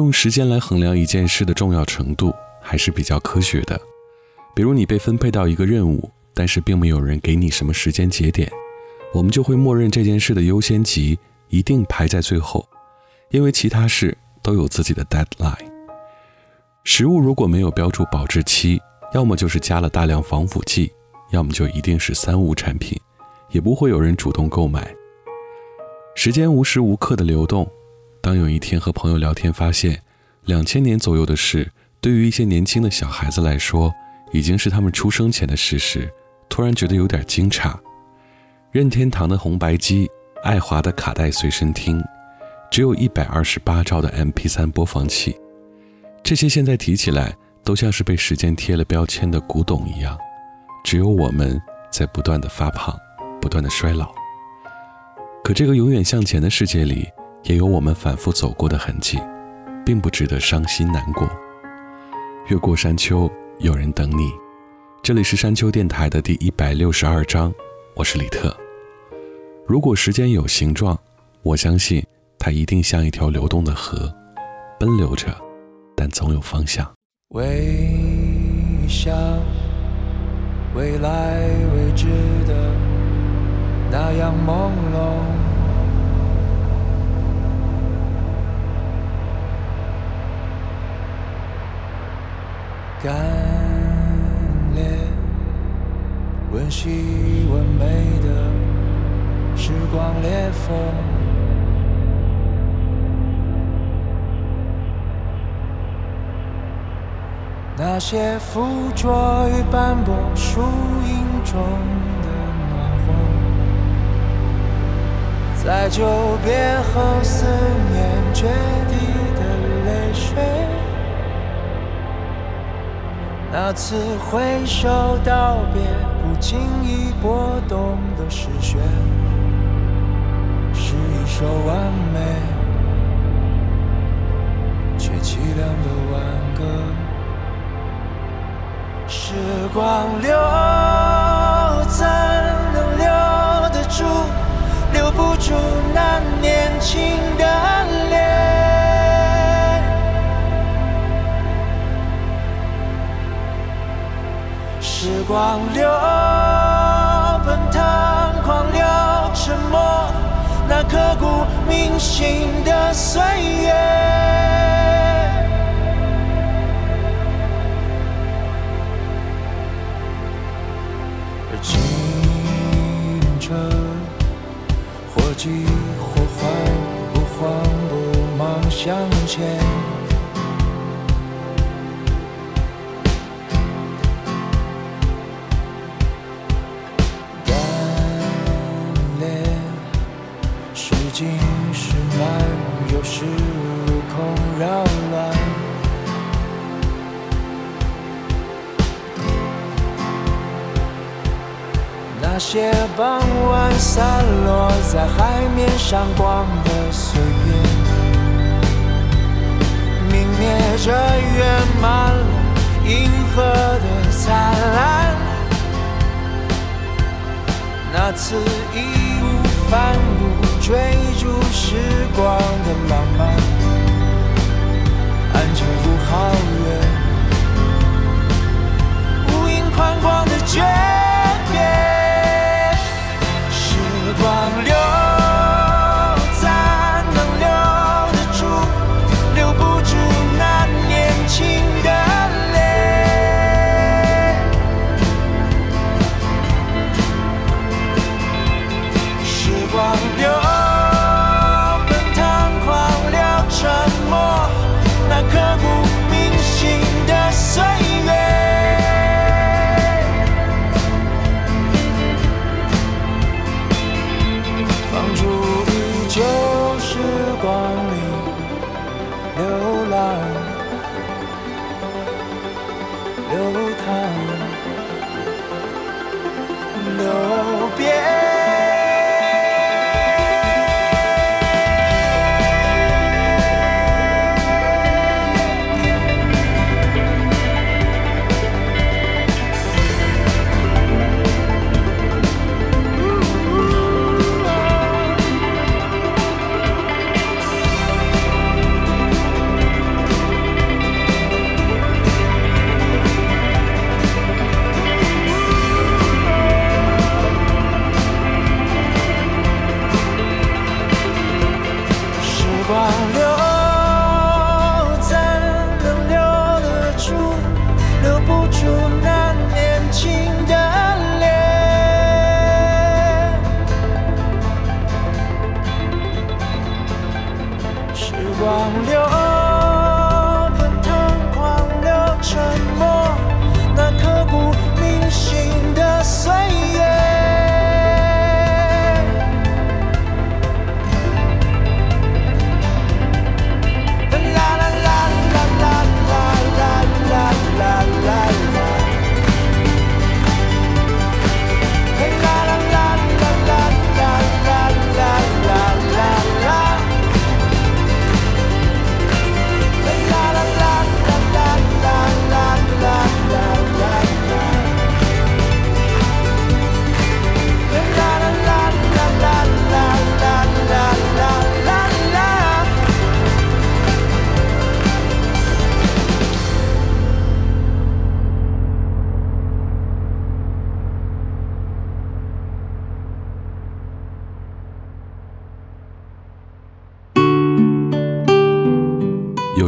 用时间来衡量一件事的重要程度还是比较科学的。比如你被分配到一个任务，但是并没有人给你什么时间节点，我们就会默认这件事的优先级一定排在最后，因为其他事都有自己的 deadline。食物如果没有标注保质期，要么就是加了大量防腐剂，要么就一定是三无产品，也不会有人主动购买。时间无时无刻的流动，当有一天和朋友聊天，发现两千年左右的事，对于一些年轻的小孩子来说，已经是他们出生前的事实，突然觉得有点惊诧。任天堂的红白机，爱华的卡带随身听，只有一百二十八兆的 MP3 播放器，这些现在提起来都像是被时间贴了标签的古董一样，只有我们在不断的发胖，不断的衰老。可这个永远向前的世界里，也有我们反复走过的痕迹，并不值得伤心难过。越过山丘，有人等你。这里是山丘电台的第一百六十二章，我是李特。如果时间有形状，我相信它一定像一条流动的河，奔流着，但总有方向。微笑，未来未知的那样朦胧。干裂，温习完美的时光裂缝。那些附着于斑驳树荫中的暖和，在久别后思念决堤的泪水，那次挥手道别不经意拨动的视线，是一首完美却凄凉的挽歌。时光流，光流，奔腾狂流，沉默那刻骨铭心的岁月。而清澈，或急或缓，不慌不忙向前。那些傍晚散落在海面上光的岁月，明灭着圆满了银河的灿烂。那次义无反顾追逐时光的浪漫，安静如皓月，无垠宽广的绝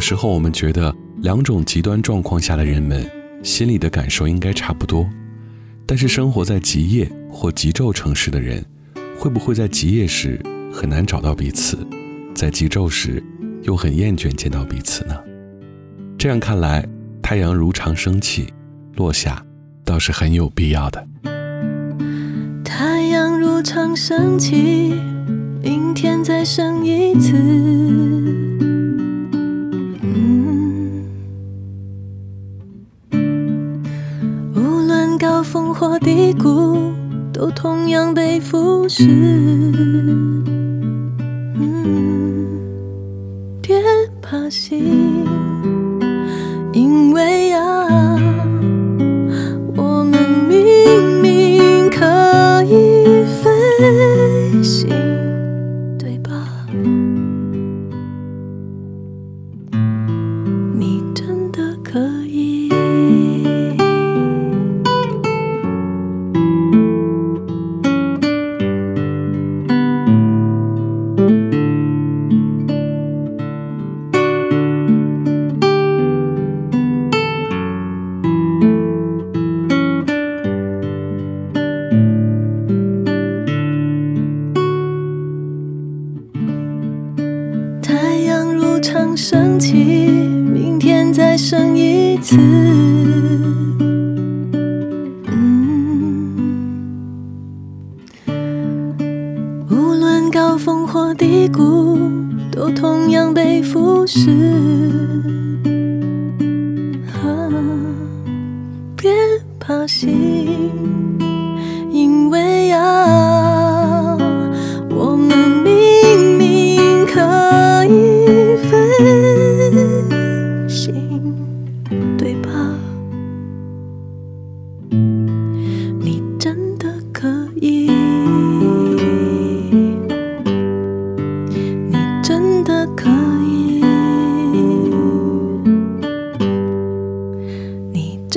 时候我们觉得两种极端状况下的人们心里的感受应该差不多，但是生活在极夜或极昼城市的人，会不会在极夜时很难找到彼此，在极昼时又很厌倦见到彼此呢？这样看来，太阳如常升起，落下，倒是很有必要的。太阳如常升起，明天再升一次。或低谷，都同样被腐蚀。嗯，别怕心，因为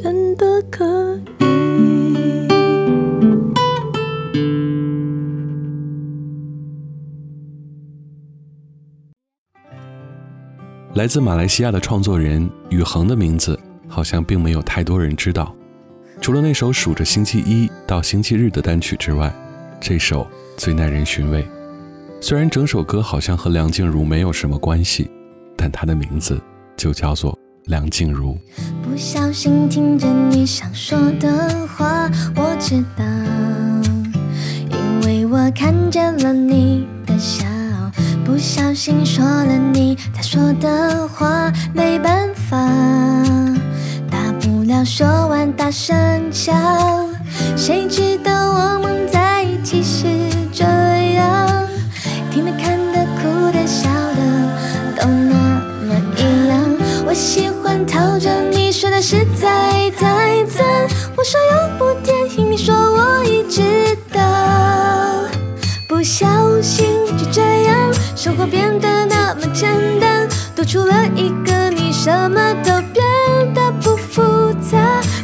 真的可以。来自马来西亚的创作人宇恒的名字好像并没有太多人知道，除了那首数着星期一到星期日的单曲之外，这首最耐人寻味。虽然整首歌好像和梁静茹没有什么关系，但她的名字就叫做梁静茹。不小心听见你想说的话，我知道，因为我看见了你的笑。不小心说了你他说的话，没办法，大不了说完大声笑。谁知道我们在一起是这样，听的、看的、哭的、笑的，都那么一样。我喜欢套着你说的实在太赞。我说有部电影，你说我已知道，不小心就这样。生活变得那么简单，多出了一个你，什么都变得不复杂。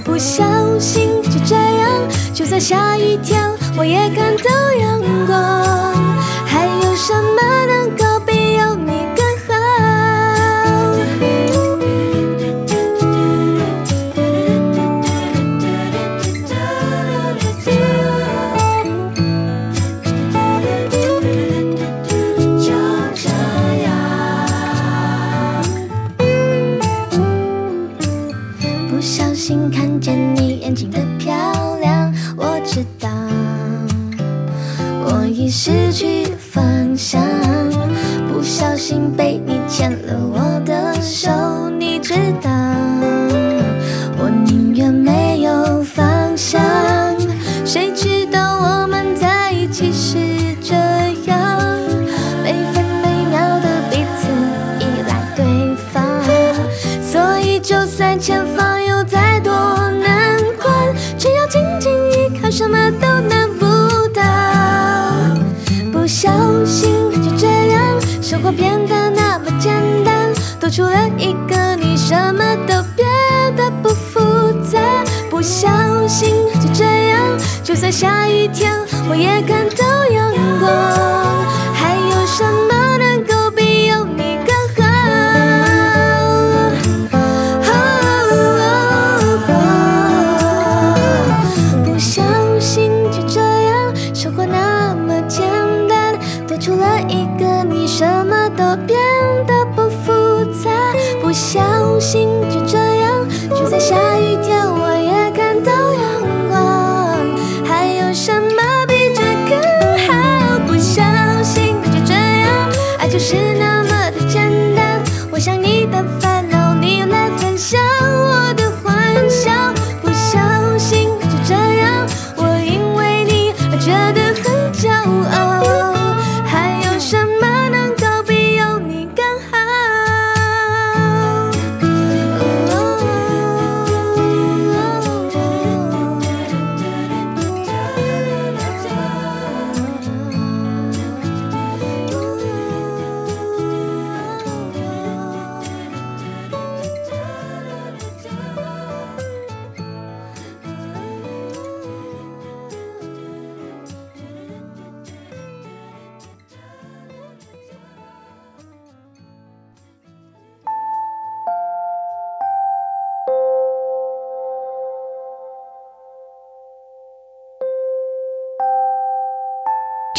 不小心就这样，就算下雨天，我也看到除了一个你，什么都变得不复杂。不小心就这样，就算下雨天，我也看到阳光。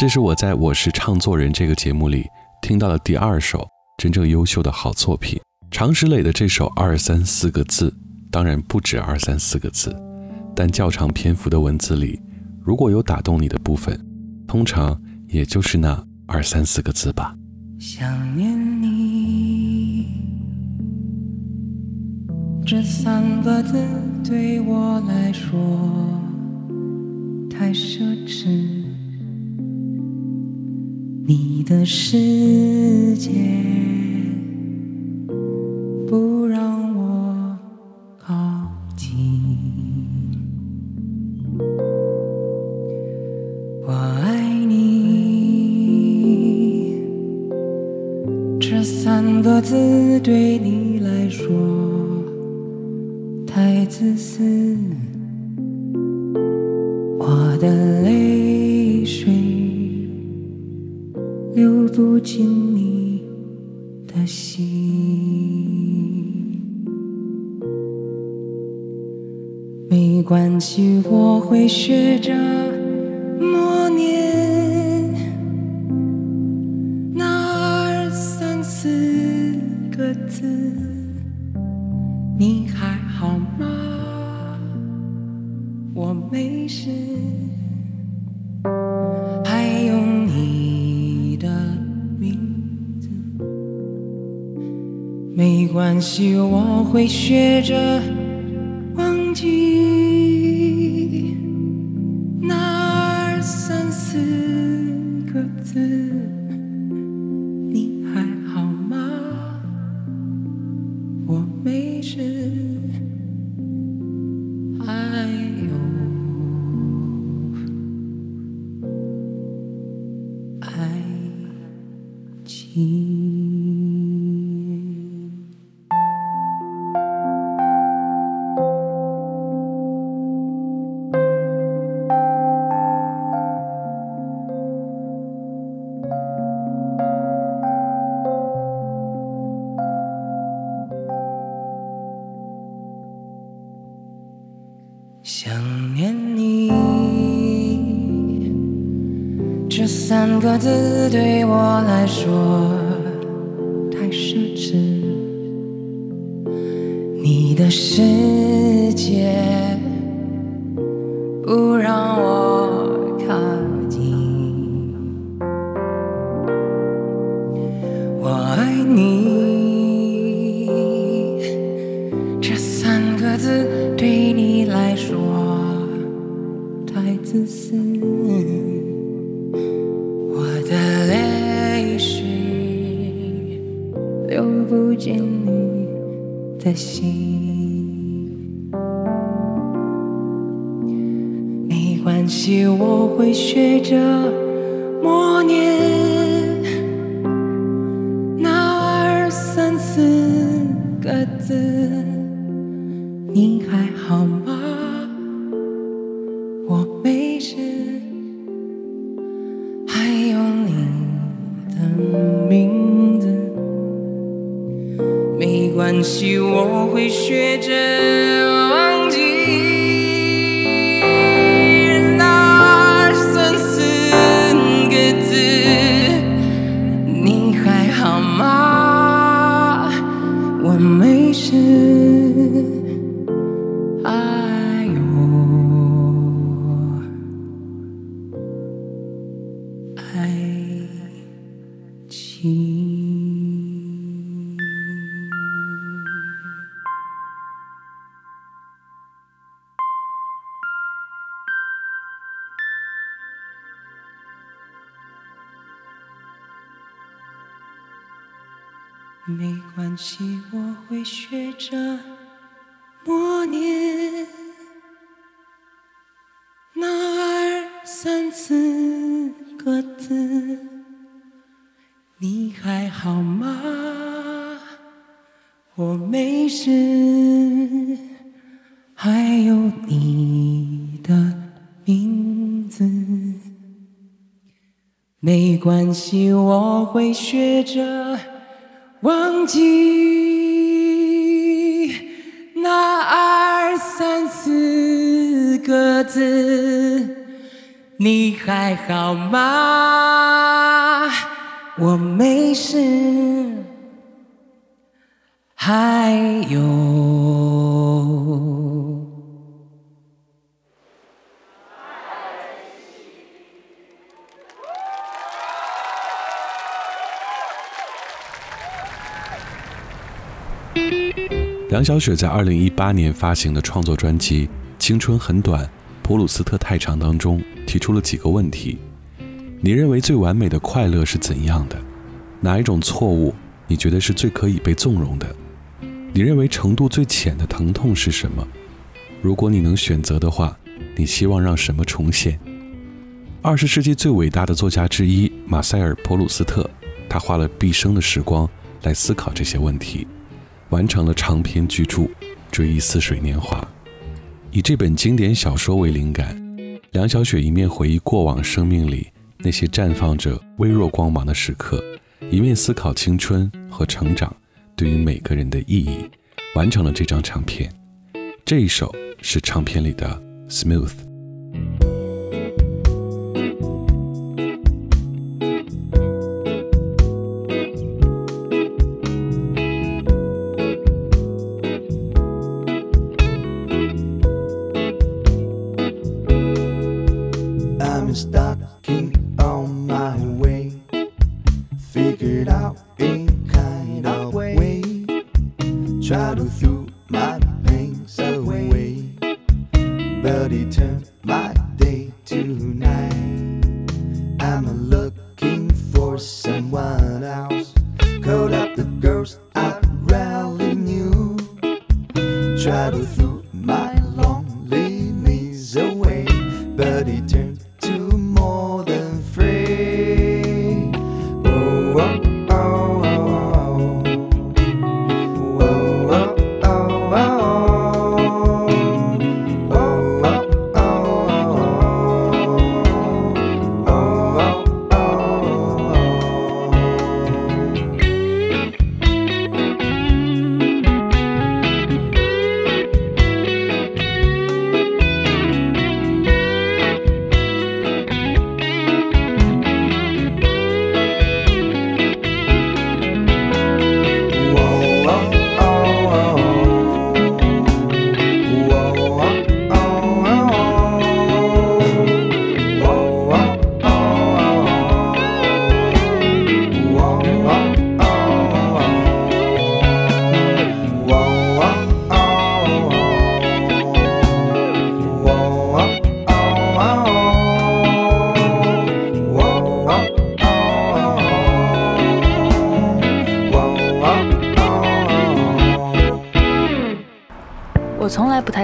这是我在《我是唱作人》这个节目里听到的第二首真正优秀的好作品。常石磊的这首二三四个字，当然不止二三四个字，但较长篇幅的文字里，如果有打动你的部分，通常也就是那二三四个字吧。想念你这三个字对我来说太奢侈，你的世界不让我靠近。我爱你，这三个字对你没关系，我会学着默念那二三四个字。你还好吗？我没事。还有你的名字，没关系，我会学着这三个字对我来说太奢侈，你的世我没事。关系，我会学着默念那二三四个字。你还好吗？我没事。还有你的名字。没关系，我会学着忘记那二三四个字。你还好吗？我没事。还有。梁晓雪在二零一八年发行的创作专辑《青春很短，普鲁斯特太长》当中提出了几个问题：你认为最完美的快乐是怎样的？哪一种错误你觉得是最可以被纵容的？你认为程度最浅的疼痛是什么？如果你能选择的话，你希望让什么重现？二十世纪最伟大的作家之一马塞尔·普鲁斯特，他花了毕生的时光来思考这些问题。完成了长篇巨著《追忆似水年华》，以这本经典小说为灵感，梁晓雪一面回忆过往生命里那些绽放着微弱光芒的时刻，一面思考青春和成长对于每个人的意义，完成了这张唱片。这一首是唱片里的《Smooth》。time is stuck on my way.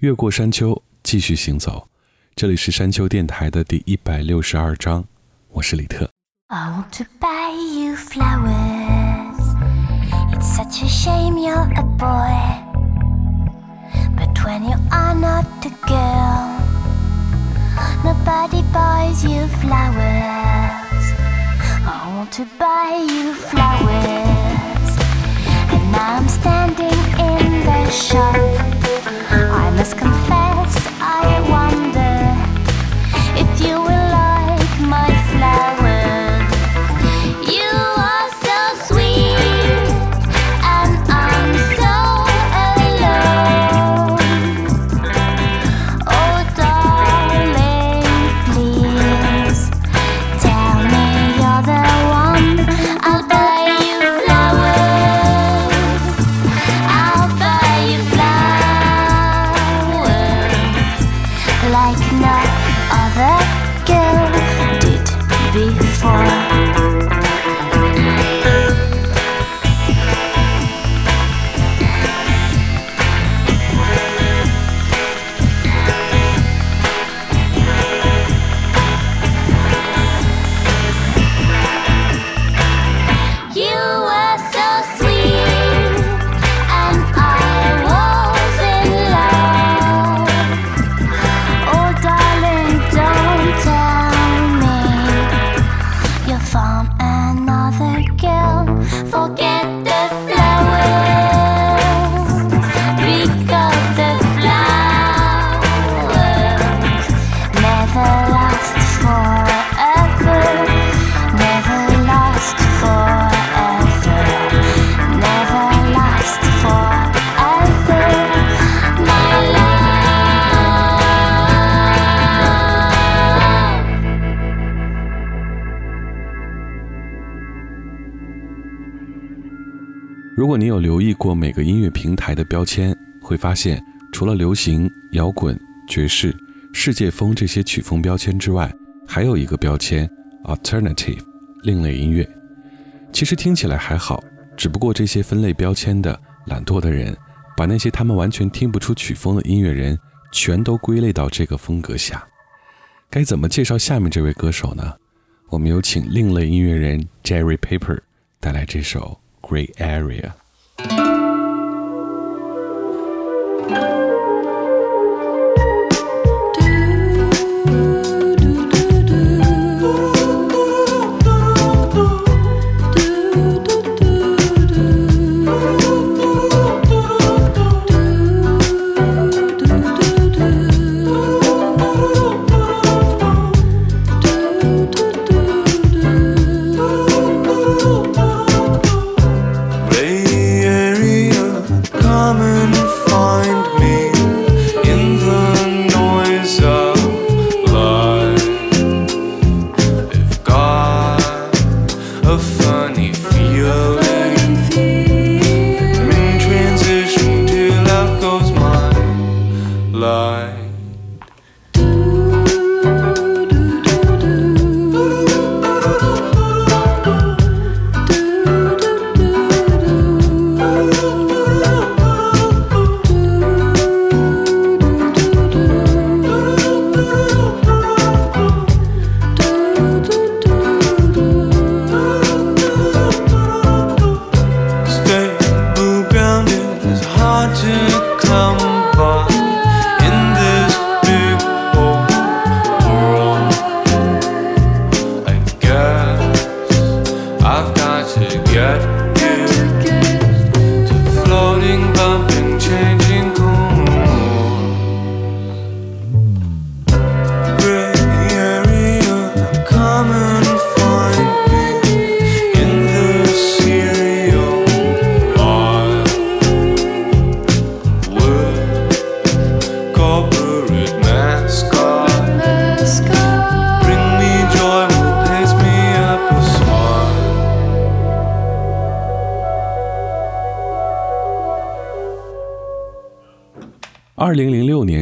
越过山丘，继续行走。这里是山丘电台的第一百六十二章，我是李特。I want to buy you flowers. It's such a shame you're a boy. But when you are not a girl, nobody buys you flowers. I want to buy you flowers. And now I'm standing in the shop. I must confess, 如果你有留意过每个音乐平台的标签，会发现除了流行、摇滚、爵士、世界风这些曲风标签之外，还有一个标签 “alternative”（ 另类音乐）。其实听起来还好，只不过这些分类标签的懒惰的人，把那些他们完全听不出曲风的音乐人，全都归类到这个风格下。该怎么介绍下面这位歌手呢？我们有请另类音乐人 Jerry Paper 带来这首。gray area. ...2006 年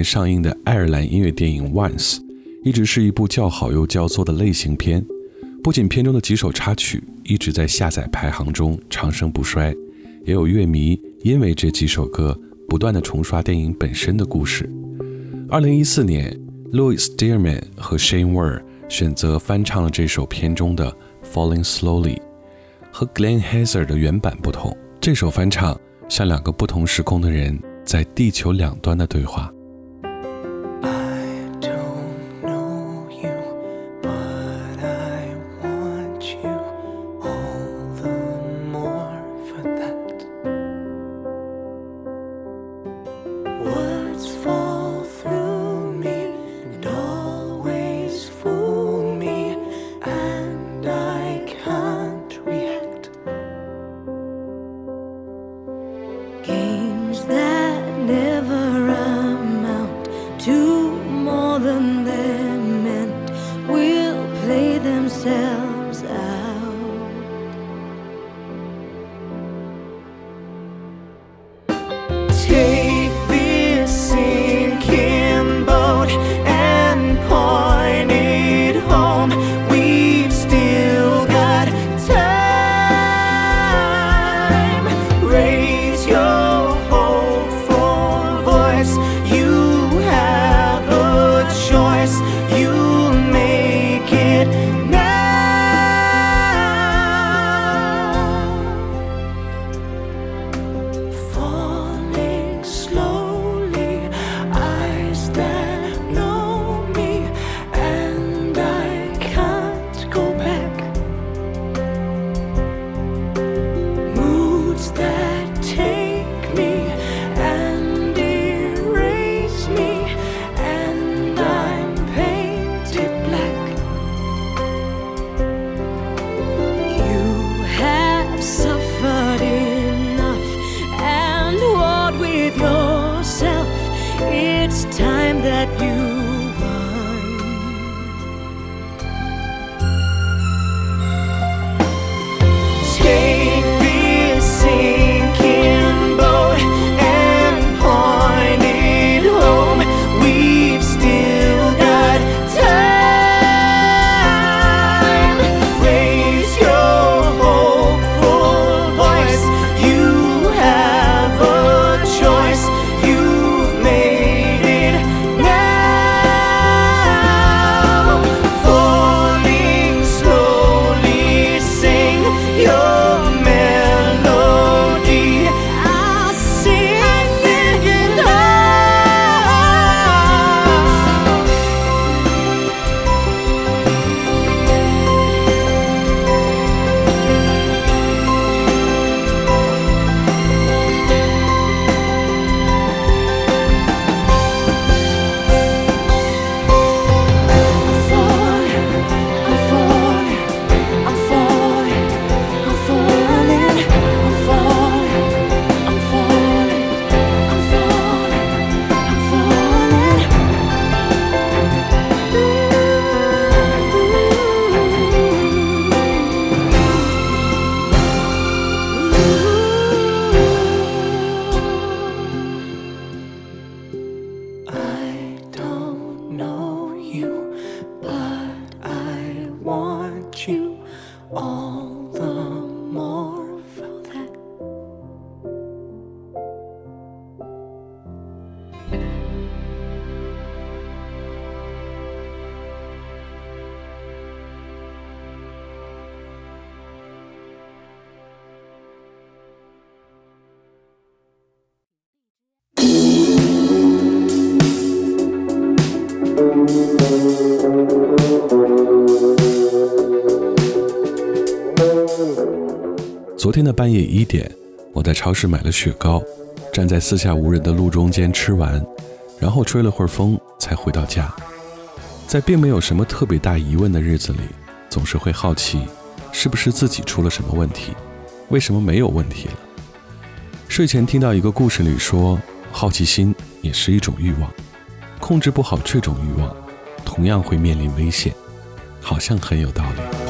上映的爱尔兰音乐电影《Once》一直是一部叫好又叫座的类型片，不仅片中的几首插曲一直在下载排行中长盛不衰，也有乐迷因为这几首歌不断的重刷电影本身的故事。2014年，Louis Stearman 和 Shane War 选择翻唱了这首片中的《Falling Slowly》，和 Glenn Hazard 的原版不同，这首翻唱像两个不同时空的人在地球两端的对话。天的半夜一点，我在超市买了雪糕，站在四下无人的路中间吃完，然后吹了会儿风，才回到家。在并没有什么特别大疑问的日子里，总是会好奇，是不是自己出了什么问题？为什么没有问题了？睡前听到一个故事里说，好奇心也是一种欲望，控制不好这种欲望，同样会面临危险，好像很有道理。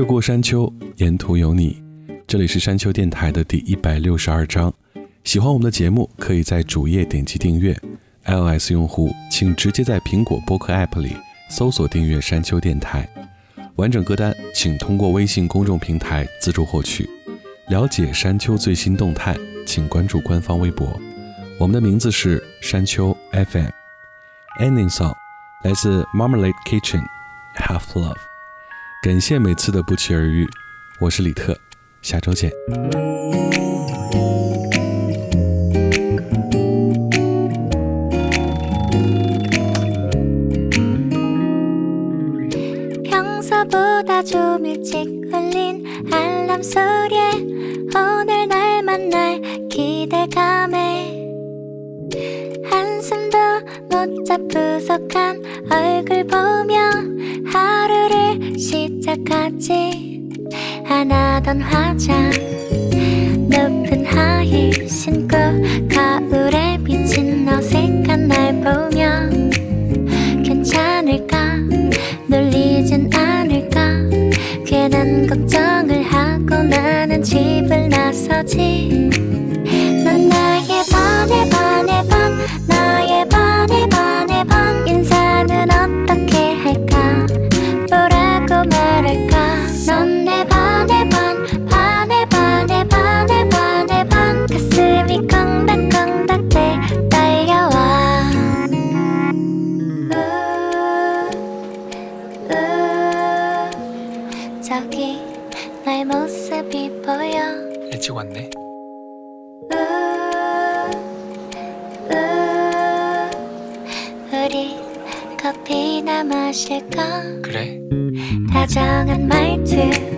越过山丘，沿途有你。这里是山丘电台的第一百六十二章。喜欢我们的节目，可以在主页点击订阅。iOS 用户请直接在苹果播客 App 里搜索订阅山丘电台。完整歌单请通过微信公众平台自助获取。了解山丘最新动态，请关注官方微博。我们的名字是山丘 FM。Ending song 来自 Marmalade Kitchen Half Love。感谢每次的不期而遇，我是李特，下周见。 평소보다 좀 일찍 울린 알람 소리에 오늘 날 만날 기대감에 한숨도 못 잡부족한 얼굴 보며 하루를 시작하지 하나던 화장. 높은 하이 신고 거울에 비친 어색한 날 보며 괜찮을까? 놀리진 않을까? 괜한 걱정을 하고 나는 집을 나서지 tears.